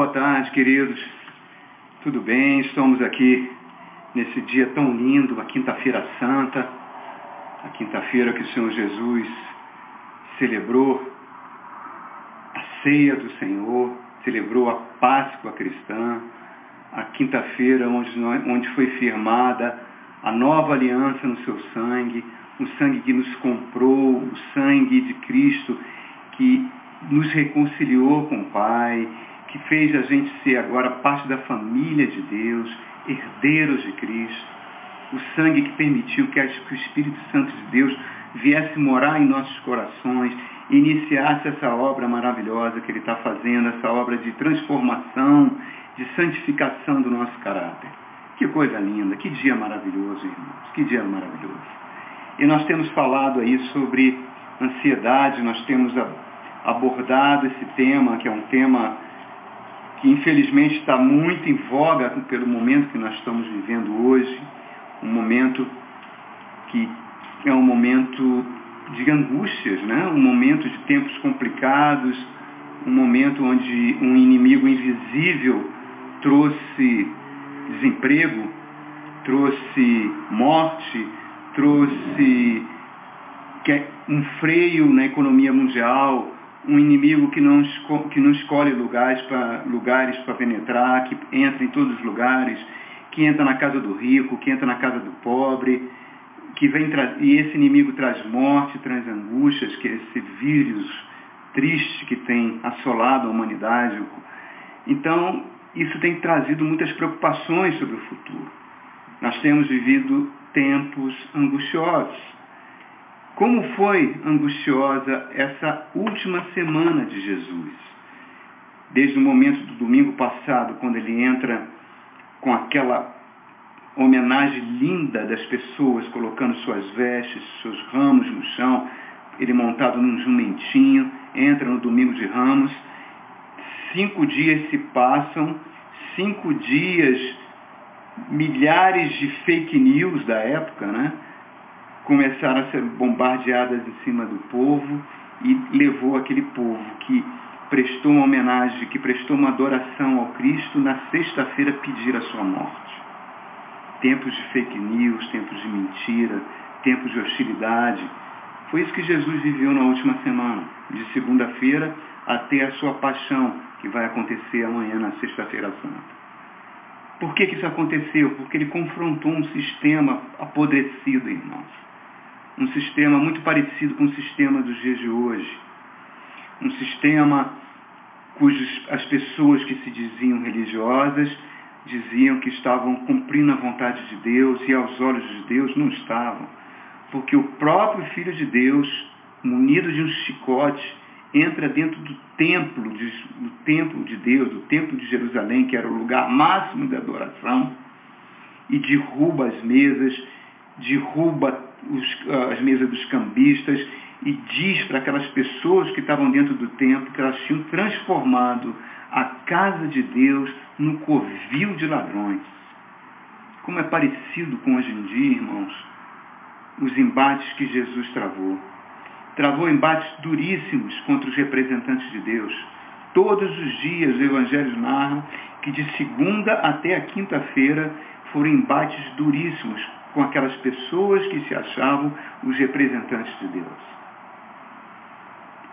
Boa tarde, queridos. Tudo bem? Estamos aqui nesse dia tão lindo, a Quinta-feira Santa, a quinta-feira que o Senhor Jesus celebrou a ceia do Senhor, celebrou a Páscoa cristã, a quinta-feira onde, onde foi firmada a nova aliança no seu sangue, o sangue que nos comprou, o sangue de Cristo que nos reconciliou com o Pai, que fez a gente ser agora parte da família de Deus, herdeiros de Cristo, o sangue que permitiu que o Espírito Santo de Deus viesse morar em nossos corações, iniciasse essa obra maravilhosa que Ele está fazendo, essa obra de transformação, de santificação do nosso caráter. Que coisa linda, que dia maravilhoso, irmãos, que dia maravilhoso. E nós temos falado aí sobre ansiedade, nós temos abordado esse tema, que é um tema que infelizmente está muito em voga pelo momento que nós estamos vivendo hoje, um momento que é um momento de angústias, né? um momento de tempos complicados, um momento onde um inimigo invisível trouxe desemprego, trouxe morte, trouxe um freio na economia mundial, um inimigo que não, que não escolhe lugares para lugares penetrar, que entra em todos os lugares, que entra na casa do rico, que entra na casa do pobre, que vem e esse inimigo traz morte, traz angústias, que é esse vírus triste que tem assolado a humanidade. Então, isso tem trazido muitas preocupações sobre o futuro. Nós temos vivido tempos angustiosos como foi angustiosa essa última semana de Jesus. Desde o momento do domingo passado, quando ele entra com aquela homenagem linda das pessoas, colocando suas vestes, seus ramos no chão, ele montado num jumentinho, entra no domingo de ramos. Cinco dias se passam, cinco dias, milhares de fake news da época, né? Começaram a ser bombardeadas em cima do povo e levou aquele povo que prestou uma homenagem, que prestou uma adoração ao Cristo, na sexta-feira pedir a sua morte. Tempos de fake news, tempos de mentira, tempos de hostilidade. Foi isso que Jesus viveu na última semana, de segunda-feira até a sua paixão, que vai acontecer amanhã, na sexta-feira santa. Por que, que isso aconteceu? Porque ele confrontou um sistema apodrecido, irmãos um sistema muito parecido com o sistema dos dias de hoje. Um sistema cujos as pessoas que se diziam religiosas diziam que estavam cumprindo a vontade de Deus e aos olhos de Deus não estavam. Porque o próprio Filho de Deus, munido de um chicote, entra dentro do templo, de, do templo de Deus, do templo de Jerusalém, que era o lugar máximo de adoração, e derruba as mesas, derruba os, as mesas dos cambistas e diz para aquelas pessoas que estavam dentro do templo que elas tinham transformado a casa de Deus no covil de ladrões. Como é parecido com hoje em dia, irmãos, os embates que Jesus travou. Travou embates duríssimos contra os representantes de Deus. Todos os dias os evangelhos narram que de segunda até a quinta-feira foram embates duríssimos com aquelas pessoas que se achavam os representantes de Deus.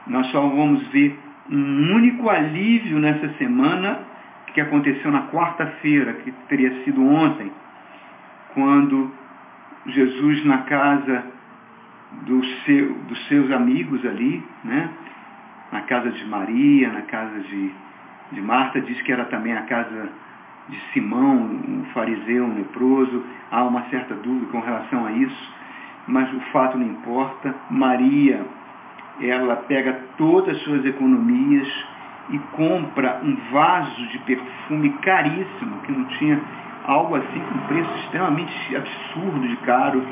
Nós só vamos ver um único alívio nessa semana que aconteceu na quarta-feira, que teria sido ontem, quando Jesus na casa do seu, dos seus amigos ali, né? na casa de Maria, na casa de, de Marta, diz que era também a casa de Simão, um fariseu, um leproso, há uma certa dúvida com relação a isso, mas o fato não importa. Maria, ela pega todas as suas economias e compra um vaso de perfume caríssimo, que não tinha algo assim com preço extremamente absurdo de caro,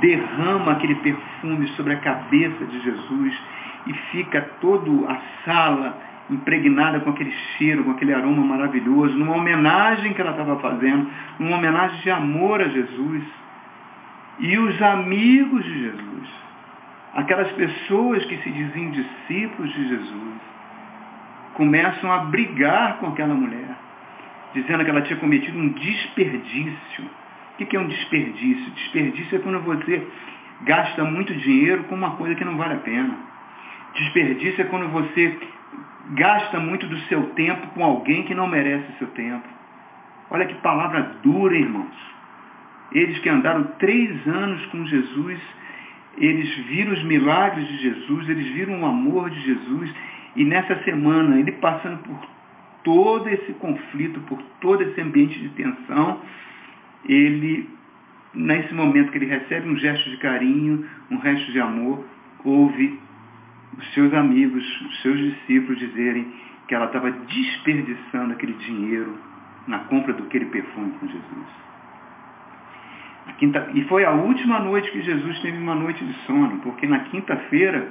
derrama aquele perfume sobre a cabeça de Jesus e fica toda a sala impregnada com aquele cheiro, com aquele aroma maravilhoso, numa homenagem que ela estava fazendo, numa homenagem de amor a Jesus. E os amigos de Jesus, aquelas pessoas que se diziam discípulos de Jesus, começam a brigar com aquela mulher, dizendo que ela tinha cometido um desperdício. O que é um desperdício? Desperdício é quando você gasta muito dinheiro com uma coisa que não vale a pena. Desperdício é quando você gasta muito do seu tempo com alguém que não merece o seu tempo. Olha que palavra dura, irmãos. Eles que andaram três anos com Jesus, eles viram os milagres de Jesus, eles viram o amor de Jesus, e nessa semana, ele passando por todo esse conflito, por todo esse ambiente de tensão, ele, nesse momento que ele recebe um gesto de carinho, um gesto de amor, ouve os seus amigos, os seus discípulos dizerem que ela estava desperdiçando aquele dinheiro na compra daquele perfume com Jesus. Quinta, e foi a última noite que Jesus teve uma noite de sono, porque na quinta-feira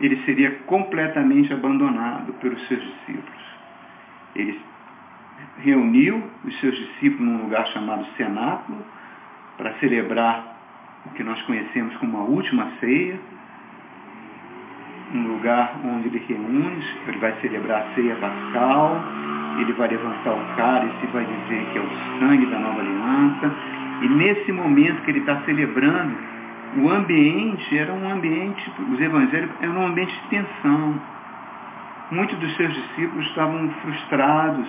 ele seria completamente abandonado pelos seus discípulos. Ele reuniu os seus discípulos num lugar chamado Cenáculo para celebrar o que nós conhecemos como a última ceia, lugar onde ele reúne, ele vai celebrar a ceia pascal, ele vai levantar o cálice e vai dizer que é o sangue da nova aliança. E nesse momento que ele está celebrando, o ambiente era um ambiente, os evangélicos eram um ambiente de tensão. Muitos dos seus discípulos estavam frustrados,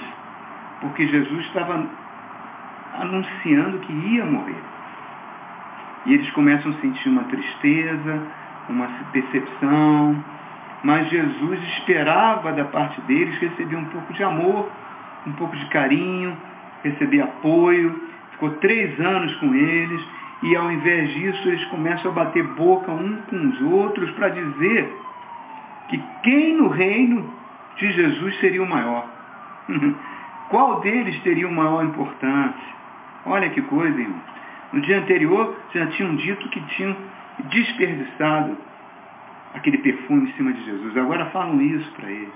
porque Jesus estava anunciando que ia morrer. E eles começam a sentir uma tristeza, uma decepção, mas Jesus esperava da parte deles receber um pouco de amor, um pouco de carinho, receber apoio. Ficou três anos com eles e ao invés disso eles começam a bater boca um com os outros para dizer que quem no reino de Jesus seria o maior. Qual deles teria uma maior importância? Olha que coisa, irmão. No dia anterior já tinham dito que tinham desperdiçado aquele perfume em cima de Jesus. Agora falam isso para ele.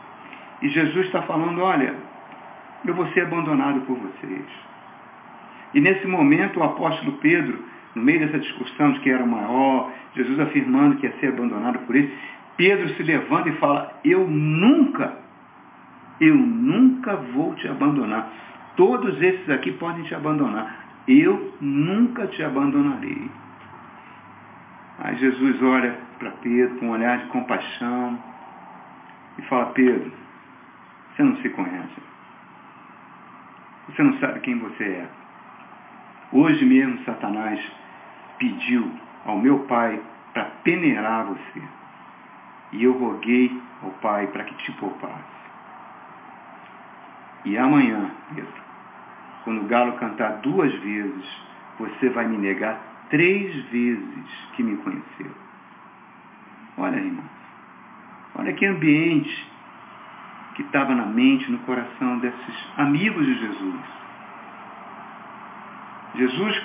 E Jesus está falando, olha, eu vou ser abandonado por vocês. E nesse momento o apóstolo Pedro, no meio dessa discussão de quem era o maior, Jesus afirmando que ia ser abandonado por ele, Pedro se levanta e fala, eu nunca, eu nunca vou te abandonar. Todos esses aqui podem te abandonar. Eu nunca te abandonarei. Aí Jesus olha para Pedro com um olhar de compaixão e fala, Pedro, você não se conhece. Você não sabe quem você é. Hoje mesmo Satanás pediu ao meu pai para peneirar você. E eu roguei ao pai para que te poupasse. E amanhã, Pedro, quando o galo cantar duas vezes, você vai me negar três vezes que me conheceu. Olha, irmãos, olha que ambiente que estava na mente, no coração desses amigos de Jesus. Jesus,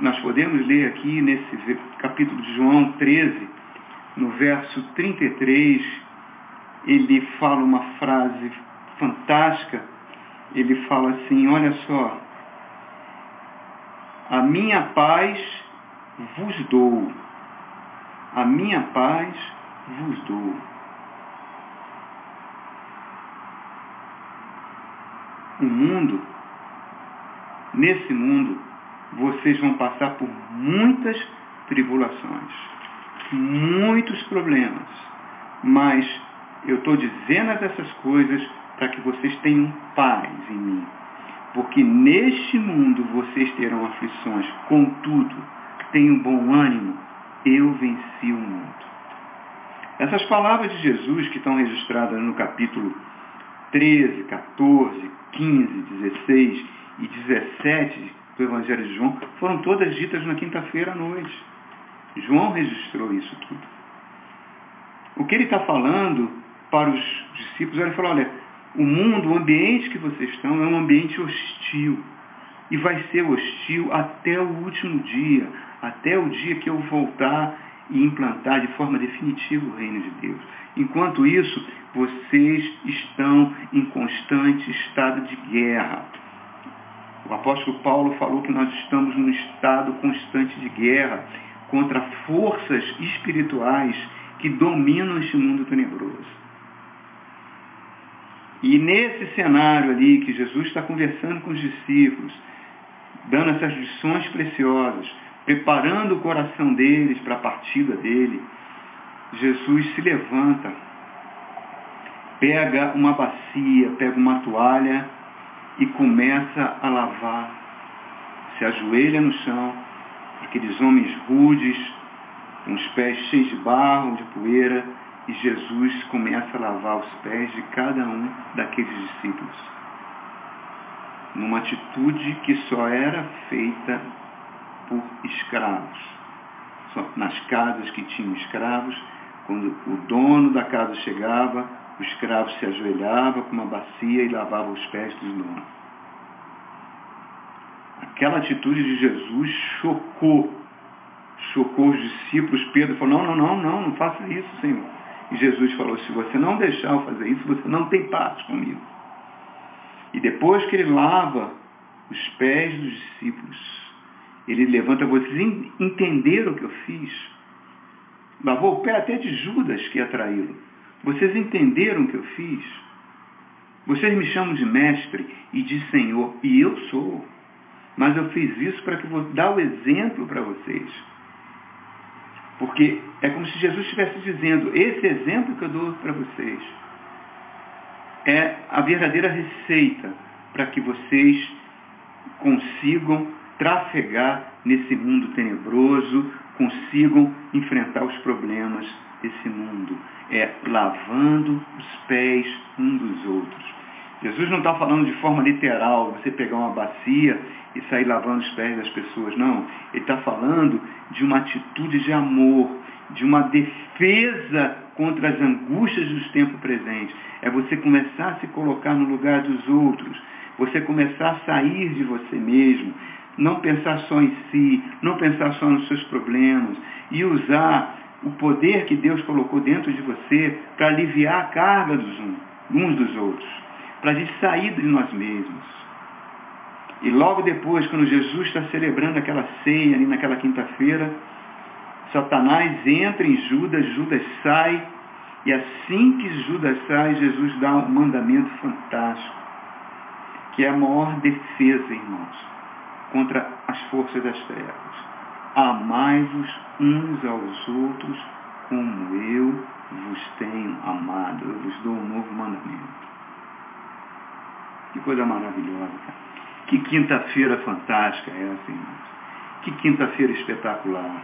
nós podemos ler aqui nesse capítulo de João 13, no verso 33, ele fala uma frase fantástica. Ele fala assim: Olha só, a minha paz vos dou, a minha paz vos dou. O mundo, nesse mundo, vocês vão passar por muitas tribulações, muitos problemas, mas eu estou dizendo essas coisas para que vocês tenham paz em mim. Porque neste mundo vocês terão aflições, contudo, tenham bom ânimo, eu venci o mundo. Essas palavras de Jesus que estão registradas no capítulo 13, 14, 15, 16 e 17 do Evangelho de João foram todas ditas na quinta-feira à noite. João registrou isso tudo. O que ele está falando para os discípulos, ele falou, olha, o mundo, o ambiente que vocês estão é um ambiente hostil. E vai ser hostil até o último dia, até o dia que eu voltar e implantar de forma definitiva o reino de Deus. Enquanto isso, vocês estão em constante estado de guerra. O apóstolo Paulo falou que nós estamos num estado constante de guerra contra forças espirituais que dominam este mundo tenebroso. E nesse cenário ali que Jesus está conversando com os discípulos, dando essas lições preciosas, preparando o coração deles para a partida dele, Jesus se levanta, pega uma bacia, pega uma toalha e começa a lavar. Se ajoelha no chão, aqueles homens rudes, com os pés cheios de barro, de poeira, e Jesus começa a lavar os pés de cada um daqueles discípulos. Numa atitude que só era feita por escravos. Nas casas que tinham escravos, quando o dono da casa chegava, o escravo se ajoelhava com uma bacia e lavava os pés dos donos. Aquela atitude de Jesus chocou, chocou os discípulos. Pedro falou, não, não, não, não, não faça isso, Senhor. E Jesus falou, se você não deixar eu fazer isso, você não tem paz comigo. E depois que ele lava os pés dos discípulos, ele levanta, vocês entenderam o que eu fiz? Lavou o pé até de Judas que ia traí-lo. Vocês entenderam o que eu fiz? Vocês me chamam de mestre e de senhor, e eu sou. Mas eu fiz isso para que vou dar o exemplo para vocês. Porque é como se Jesus estivesse dizendo, esse exemplo que eu dou para vocês é a verdadeira receita para que vocês consigam trafegar nesse mundo tenebroso, consigam enfrentar os problemas desse mundo. É lavando os pés um dos outros. Jesus não está falando de forma literal, você pegar uma bacia e sair lavando os pés das pessoas, não. Ele está falando de uma atitude de amor, de uma defesa contra as angústias dos tempos presentes. É você começar a se colocar no lugar dos outros, você começar a sair de você mesmo, não pensar só em si, não pensar só nos seus problemas e usar o poder que Deus colocou dentro de você para aliviar a carga dos uns dos outros, para a gente sair de nós mesmos. E logo depois, quando Jesus está celebrando aquela ceia ali naquela quinta-feira, Satanás entra em Judas, Judas sai, e assim que Judas sai, Jesus dá um mandamento fantástico, que é a maior defesa, irmãos, contra as forças das trevas. Amai-vos uns aos outros como eu vos tenho amado. Eu vos dou um novo mandamento. Que coisa maravilhosa, cara. Que quinta-feira fantástica é essa, irmãos. Que quinta-feira espetacular.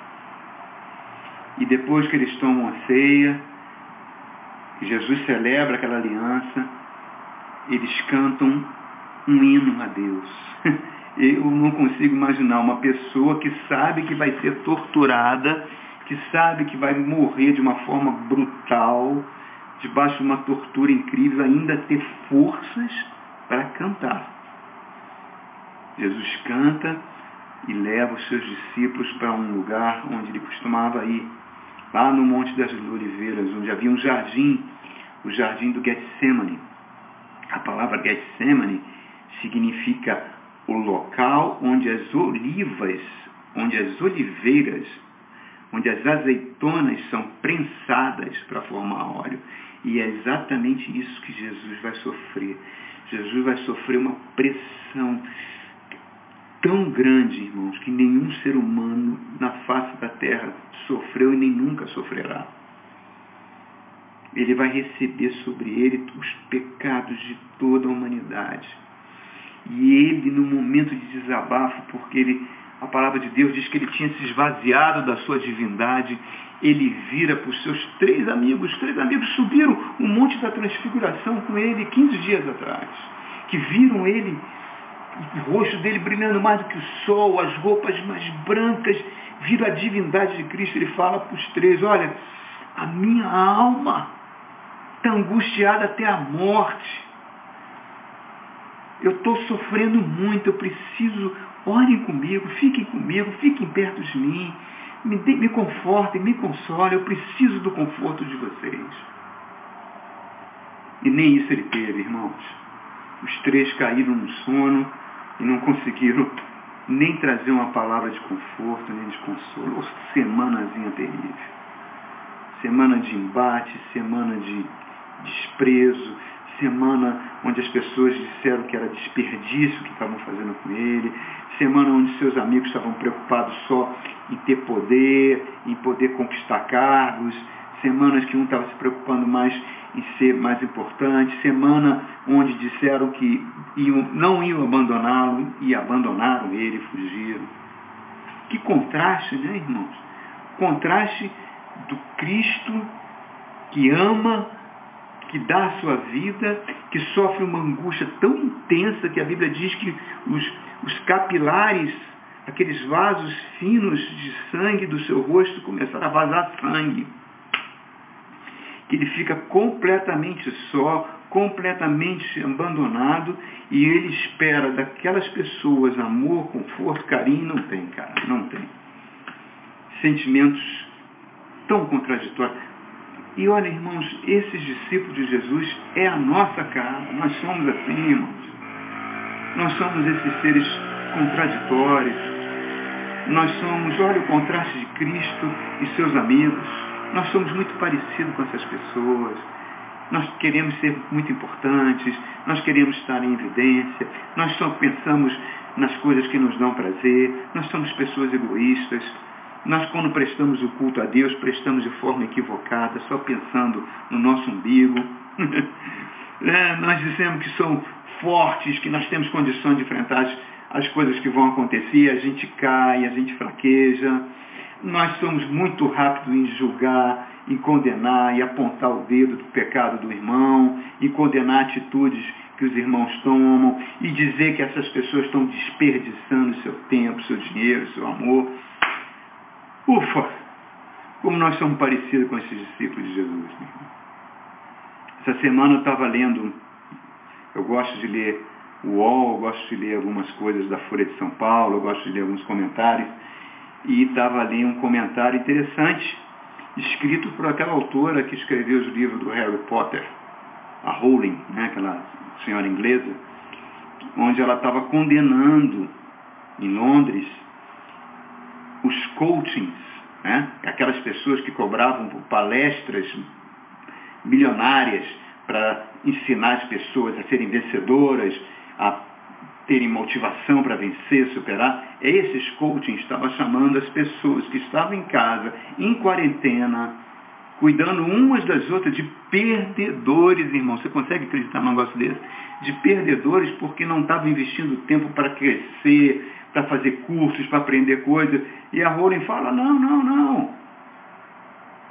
E depois que eles tomam a ceia, Jesus celebra aquela aliança, eles cantam um hino a Deus. Eu não consigo imaginar uma pessoa que sabe que vai ser torturada, que sabe que vai morrer de uma forma brutal, debaixo de uma tortura incrível, ainda ter forças para cantar. Jesus canta e leva os seus discípulos para um lugar onde ele costumava ir, lá no Monte das Oliveiras, onde havia um jardim, o jardim do Getsemane. A palavra Getsemane significa o local onde as olivas, onde as oliveiras, onde as azeitonas são prensadas para formar óleo. E é exatamente isso que Jesus vai sofrer. Jesus vai sofrer uma pressão tão grande, irmãos, que nenhum ser humano na face da terra sofreu e nem nunca sofrerá. Ele vai receber sobre ele os pecados de toda a humanidade. E ele, no momento de desabafo, porque ele, a palavra de Deus diz que ele tinha se esvaziado da sua divindade, ele vira para os seus três amigos. Os três amigos subiram o monte da transfiguração com ele 15 dias atrás, que viram ele o rosto dele brilhando mais do que o sol, as roupas mais brancas, viram a divindade de Cristo. Ele fala para os três, olha, a minha alma está angustiada até a morte. Eu estou sofrendo muito, eu preciso, orem comigo, fiquem comigo, fiquem perto de mim, me, me confortem, me consolem, eu preciso do conforto de vocês. E nem isso ele teve, irmãos. Os três caíram no sono, e não conseguiram nem trazer uma palavra de conforto, nem de consolo. Semanazinha terrível. Semana de embate, semana de desprezo, semana onde as pessoas disseram que era desperdício o que estavam fazendo com ele, semana onde seus amigos estavam preocupados só em ter poder, em poder conquistar cargos, semanas que um estava se preocupando mais em ser mais importante, semana onde disseram que iam, não iam abandoná-lo e abandonaram ele, fugiram. Que contraste, né, irmãos? Contraste do Cristo que ama, que dá a sua vida, que sofre uma angústia tão intensa que a Bíblia diz que os, os capilares, aqueles vasos finos de sangue do seu rosto começaram a vazar sangue que ele fica completamente só, completamente abandonado e ele espera daquelas pessoas amor, conforto, carinho, não tem, cara, não tem. Sentimentos tão contraditórios. E olha, irmãos, esses discípulos de Jesus é a nossa cara. Nós somos assim, irmãos. Nós somos esses seres contraditórios. Nós somos, olha o contraste de Cristo e seus amigos nós somos muito parecidos com essas pessoas. Nós queremos ser muito importantes, nós queremos estar em evidência, nós só pensamos nas coisas que nos dão prazer, nós somos pessoas egoístas. Nós, quando prestamos o culto a Deus, prestamos de forma equivocada, só pensando no nosso umbigo. é, nós dizemos que somos fortes, que nós temos condições de enfrentar as, as coisas que vão acontecer, a gente cai, a gente fraqueja. Nós somos muito rápidos em julgar, em condenar e apontar o dedo do pecado do irmão, e condenar atitudes que os irmãos tomam, e dizer que essas pessoas estão desperdiçando seu tempo, seu dinheiro, seu amor. Ufa! Como nós somos parecidos com esses discípulos de Jesus. Essa semana eu estava lendo, eu gosto de ler o UOL, eu gosto de ler algumas coisas da Folha de São Paulo, eu gosto de ler alguns comentários, e estava ali um comentário interessante, escrito por aquela autora que escreveu os livros do Harry Potter, a Rowling, né, aquela senhora inglesa, onde ela estava condenando em Londres os coachings, né, aquelas pessoas que cobravam palestras milionárias para ensinar as pessoas a serem vencedoras, a terem motivação para vencer, superar, esses coaching estavam chamando as pessoas que estavam em casa, em quarentena, cuidando umas das outras de perdedores, irmão. Você consegue acreditar num negócio desse? De perdedores porque não estavam investindo tempo para crescer, para fazer cursos, para aprender coisas. E a Rowling fala, não, não, não.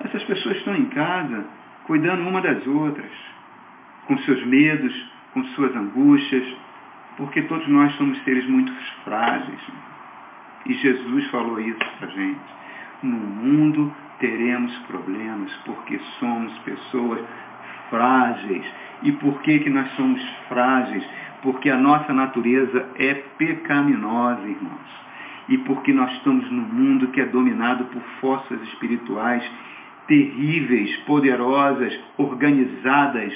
Essas pessoas estão em casa, cuidando uma das outras, com seus medos, com suas angústias, porque todos nós somos seres muito frágeis. E Jesus falou isso para a gente. No mundo teremos problemas, porque somos pessoas frágeis. E por que, que nós somos frágeis? Porque a nossa natureza é pecaminosa, irmãos. E porque nós estamos num mundo que é dominado por forças espirituais terríveis, poderosas, organizadas,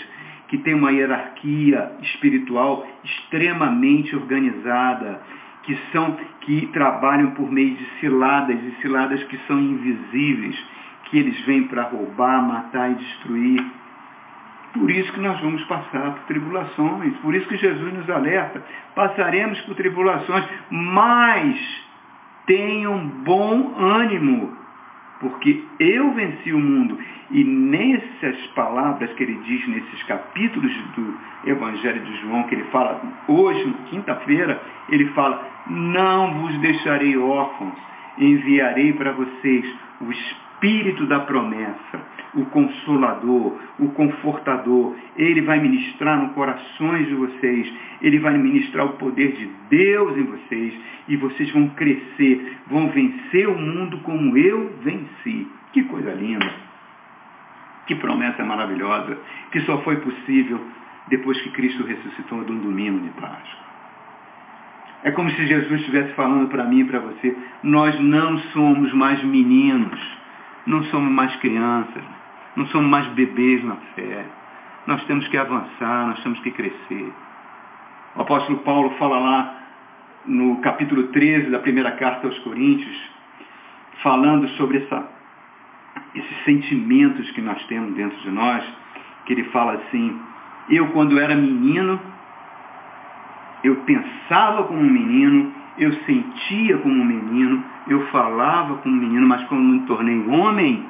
que tem uma hierarquia espiritual extremamente organizada, que são que trabalham por meio de ciladas e ciladas que são invisíveis, que eles vêm para roubar, matar e destruir. Por isso que nós vamos passar por tribulações, por isso que Jesus nos alerta, passaremos por tribulações, mas tenham bom ânimo, porque eu venci o mundo. E nessas palavras que ele diz nesses capítulos do Evangelho de João, que ele fala hoje, quinta-feira, ele fala: Não vos deixarei órfãos, enviarei para vocês o Espírito da promessa, o Consolador, o Confortador. Ele vai ministrar no corações de vocês, ele vai ministrar o poder de Deus em vocês, e vocês vão crescer, vão vencer o mundo como eu venci. Que coisa linda! Que promessa maravilhosa, que só foi possível depois que Cristo ressuscitou de um domingo de Páscoa. É como se Jesus estivesse falando para mim e para você, nós não somos mais meninos, não somos mais crianças, não somos mais bebês na fé. Nós temos que avançar, nós temos que crescer. O apóstolo Paulo fala lá no capítulo 13 da primeira carta aos Coríntios, falando sobre essa esses sentimentos que nós temos dentro de nós, que ele fala assim, Eu, quando era menino, eu pensava como um menino, eu sentia como um menino, eu falava como um menino, mas quando me tornei homem,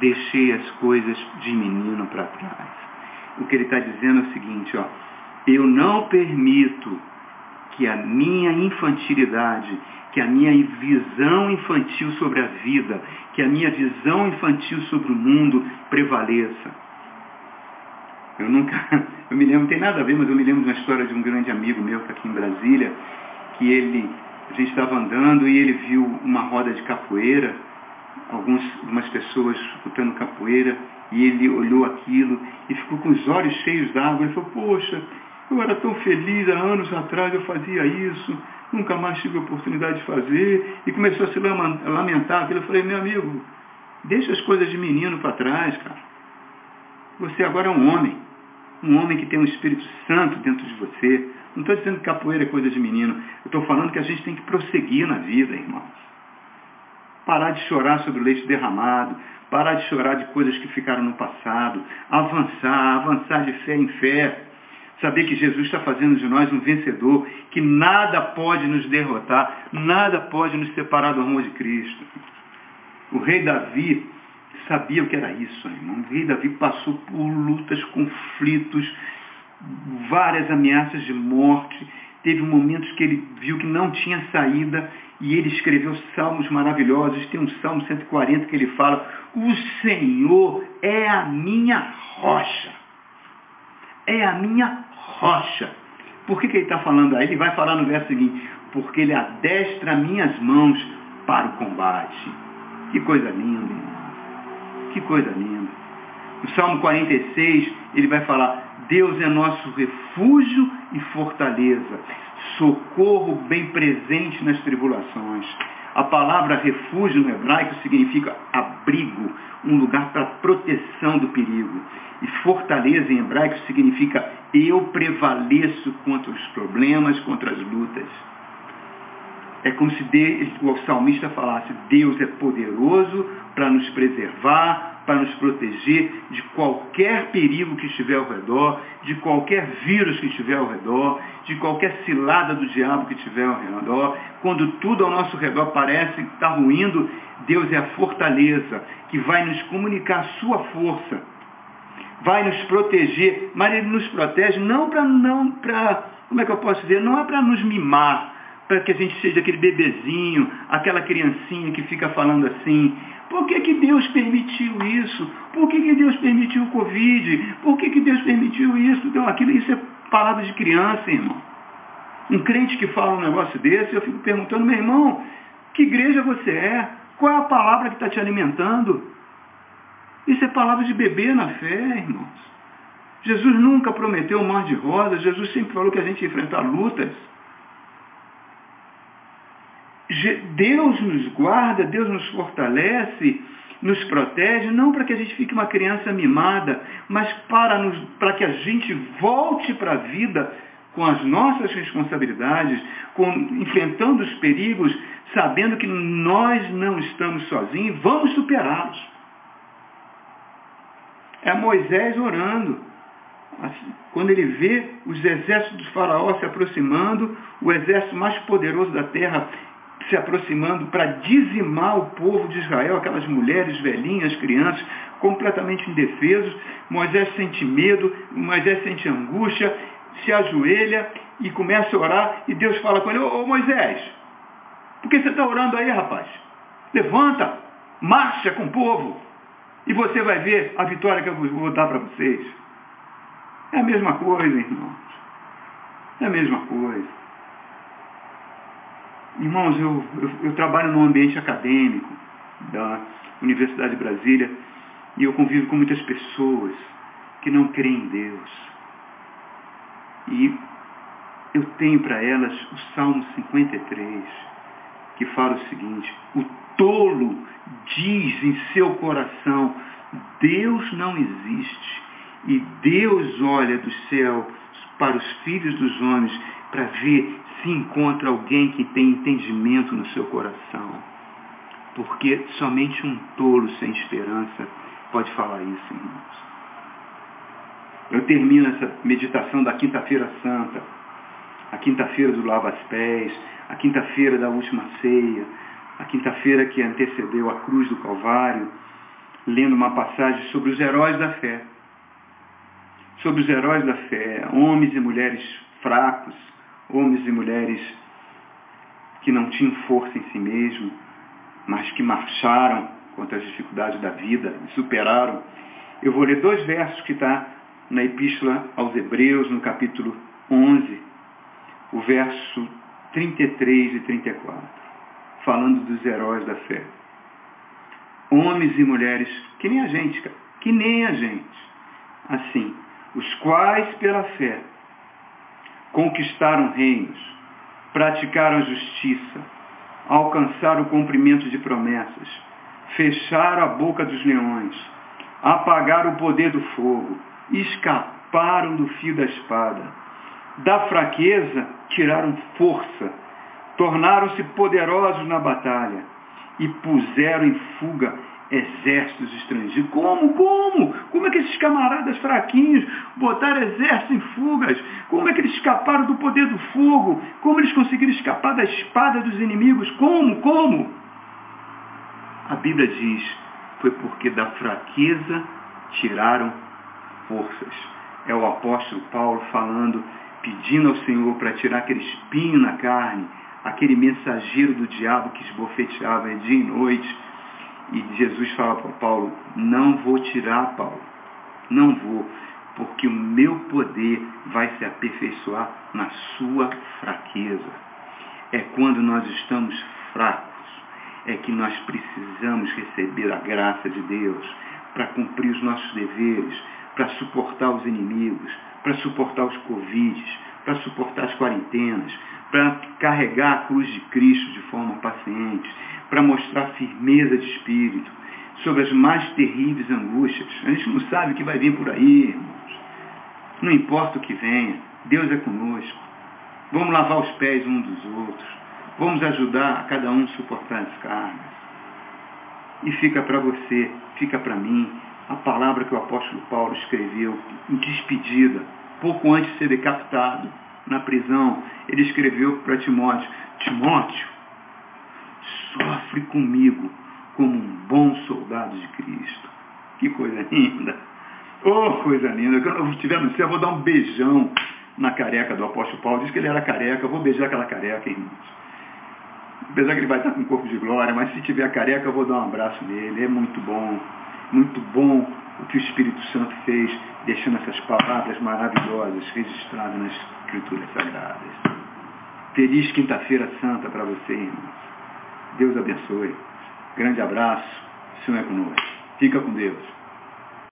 deixei as coisas de menino para trás. O que ele está dizendo é o seguinte, ó, eu não permito que a minha infantilidade, que a minha visão infantil sobre a vida, que a minha visão infantil sobre o mundo prevaleça. Eu nunca, eu me lembro, não tem nada a ver, mas eu me lembro de uma história de um grande amigo meu que está aqui em Brasília, que ele, a gente estava andando e ele viu uma roda de capoeira, algumas pessoas escutando capoeira, e ele olhou aquilo e ficou com os olhos cheios d'água. Ele falou, poxa, eu era tão feliz, há anos atrás eu fazia isso, nunca mais tive a oportunidade de fazer, e começou a se lamentar. Eu falei, meu amigo, deixa as coisas de menino para trás, cara. Você agora é um homem, um homem que tem um Espírito Santo dentro de você. Não estou dizendo que capoeira é coisa de menino, eu estou falando que a gente tem que prosseguir na vida, irmãos. Parar de chorar sobre o leite derramado, parar de chorar de coisas que ficaram no passado, avançar, avançar de fé em fé, Saber que Jesus está fazendo de nós um vencedor, que nada pode nos derrotar, nada pode nos separar do amor de Cristo. O rei Davi sabia o que era isso, irmão. O rei Davi passou por lutas, conflitos, várias ameaças de morte. Teve momentos que ele viu que não tinha saída e ele escreveu salmos maravilhosos. Tem um salmo 140 que ele fala: O Senhor é a minha rocha, é a minha rocha. Por que, que ele está falando aí? Ele vai falar no verso seguinte, porque ele adestra minhas mãos para o combate. Que coisa linda, irmão. Que coisa linda. No Salmo 46, ele vai falar, Deus é nosso refúgio e fortaleza, socorro bem presente nas tribulações. A palavra refúgio no hebraico significa abrigo, um lugar para proteção do perigo. E fortaleza em hebraico significa eu prevaleço contra os problemas, contra as lutas. É como se o salmista falasse, Deus é poderoso para nos preservar, para nos proteger de qualquer perigo que estiver ao redor, de qualquer vírus que estiver ao redor, de qualquer cilada do diabo que estiver ao redor. Quando tudo ao nosso redor parece estar ruindo, Deus é a fortaleza que vai nos comunicar a sua força vai nos proteger, mas ele nos protege não para não para, como é que eu posso dizer, não é para nos mimar, para que a gente seja aquele bebezinho, aquela criancinha que fica falando assim, por que, que Deus permitiu isso? Por que, que Deus permitiu o Covid? Por que, que Deus permitiu isso? Então, aquilo, isso é palavra de criança, irmão. Um crente que fala um negócio desse, eu fico perguntando, meu irmão, que igreja você é? Qual é a palavra que está te alimentando? Isso é palavra de bebê na fé, irmãos. Jesus nunca prometeu um mar de rosas, Jesus sempre falou que a gente ia enfrentar lutas. Deus nos guarda, Deus nos fortalece, nos protege, não para que a gente fique uma criança mimada, mas para, nos, para que a gente volte para a vida com as nossas responsabilidades, com, enfrentando os perigos, sabendo que nós não estamos sozinhos, vamos superá-los. É Moisés orando. Assim, quando ele vê os exércitos do faraó se aproximando, o exército mais poderoso da terra se aproximando para dizimar o povo de Israel, aquelas mulheres, velhinhas, crianças, completamente indefesos. Moisés sente medo, Moisés sente angústia, se ajoelha e começa a orar, e Deus fala com ele, ô, ô Moisés, por que você está orando aí, rapaz? Levanta, marcha com o povo. E você vai ver a vitória que eu vou dar para vocês. É a mesma coisa, irmãos. É a mesma coisa. Irmãos, eu, eu, eu trabalho no ambiente acadêmico da Universidade de Brasília e eu convivo com muitas pessoas que não creem em Deus. E eu tenho para elas o Salmo 53, que fala o seguinte, o tolo diz em seu coração, Deus não existe. E Deus olha do céu para os filhos dos homens para ver se encontra alguém que tem entendimento no seu coração. Porque somente um tolo sem esperança pode falar isso, irmãos. Eu termino essa meditação da quinta-feira santa, a quinta-feira do lava as pés, a quinta-feira da última ceia, a quinta-feira que antecedeu a cruz do Calvário, lendo uma passagem sobre os heróis da fé. Sobre os heróis da fé, homens e mulheres fracos, homens e mulheres que não tinham força em si mesmos, mas que marcharam contra as dificuldades da vida e superaram. Eu vou ler dois versos que está na Epístola aos Hebreus, no capítulo 11, o verso 33 e 34, falando dos heróis da fé. Homens e mulheres, que nem a gente, cara, que nem a gente. Assim, os quais pela fé conquistaram reinos, praticaram justiça, alcançaram o cumprimento de promessas, fecharam a boca dos leões, apagaram o poder do fogo, escaparam do fio da espada. Da fraqueza tiraram força, tornaram-se poderosos na batalha e puseram em fuga exércitos estrangeiros. Como? Como? Como é que esses camaradas fraquinhos botaram exércitos em fugas? Como é que eles escaparam do poder do fogo? Como eles conseguiram escapar da espada dos inimigos? Como? Como? A Bíblia diz, foi porque da fraqueza tiraram forças. É o apóstolo Paulo falando, pedindo ao Senhor para tirar aquele espinho na carne, aquele mensageiro do diabo que esbofeteava dia e noite e Jesus fala para Paulo, não vou tirar, Paulo, não vou, porque o meu poder vai se aperfeiçoar na sua fraqueza. É quando nós estamos fracos, é que nós precisamos receber a graça de Deus para cumprir os nossos deveres, para suportar os inimigos, para suportar os Covids, para suportar as quarentenas, para carregar a cruz de Cristo de forma paciente, para mostrar firmeza de espírito sobre as mais terríveis angústias. A gente não sabe o que vai vir por aí, irmãos. Não importa o que venha, Deus é conosco. Vamos lavar os pés uns dos outros. Vamos ajudar a cada um a suportar as cargas. E fica para você, fica para mim, a palavra que o apóstolo Paulo escreveu em despedida, pouco antes de ser decapitado na prisão. Ele escreveu para Timóteo: Timóteo, sofre comigo como um bom soldado de Cristo. Que coisa linda! Oh, coisa linda! Quando eu estiver no céu, eu vou dar um beijão na careca do apóstolo Paulo. Diz que ele era careca, eu vou beijar aquela careca, irmãos. Apesar que ele vai estar com corpo de glória, mas se tiver careca, eu vou dar um abraço nele. É muito bom, muito bom o que o Espírito Santo fez, deixando essas palavras maravilhosas registradas nas Escrituras Sagradas. Feliz Quinta-feira Santa para você, irmãos. Deus abençoe. Grande abraço. O Senhor é conosco. Fica com Deus.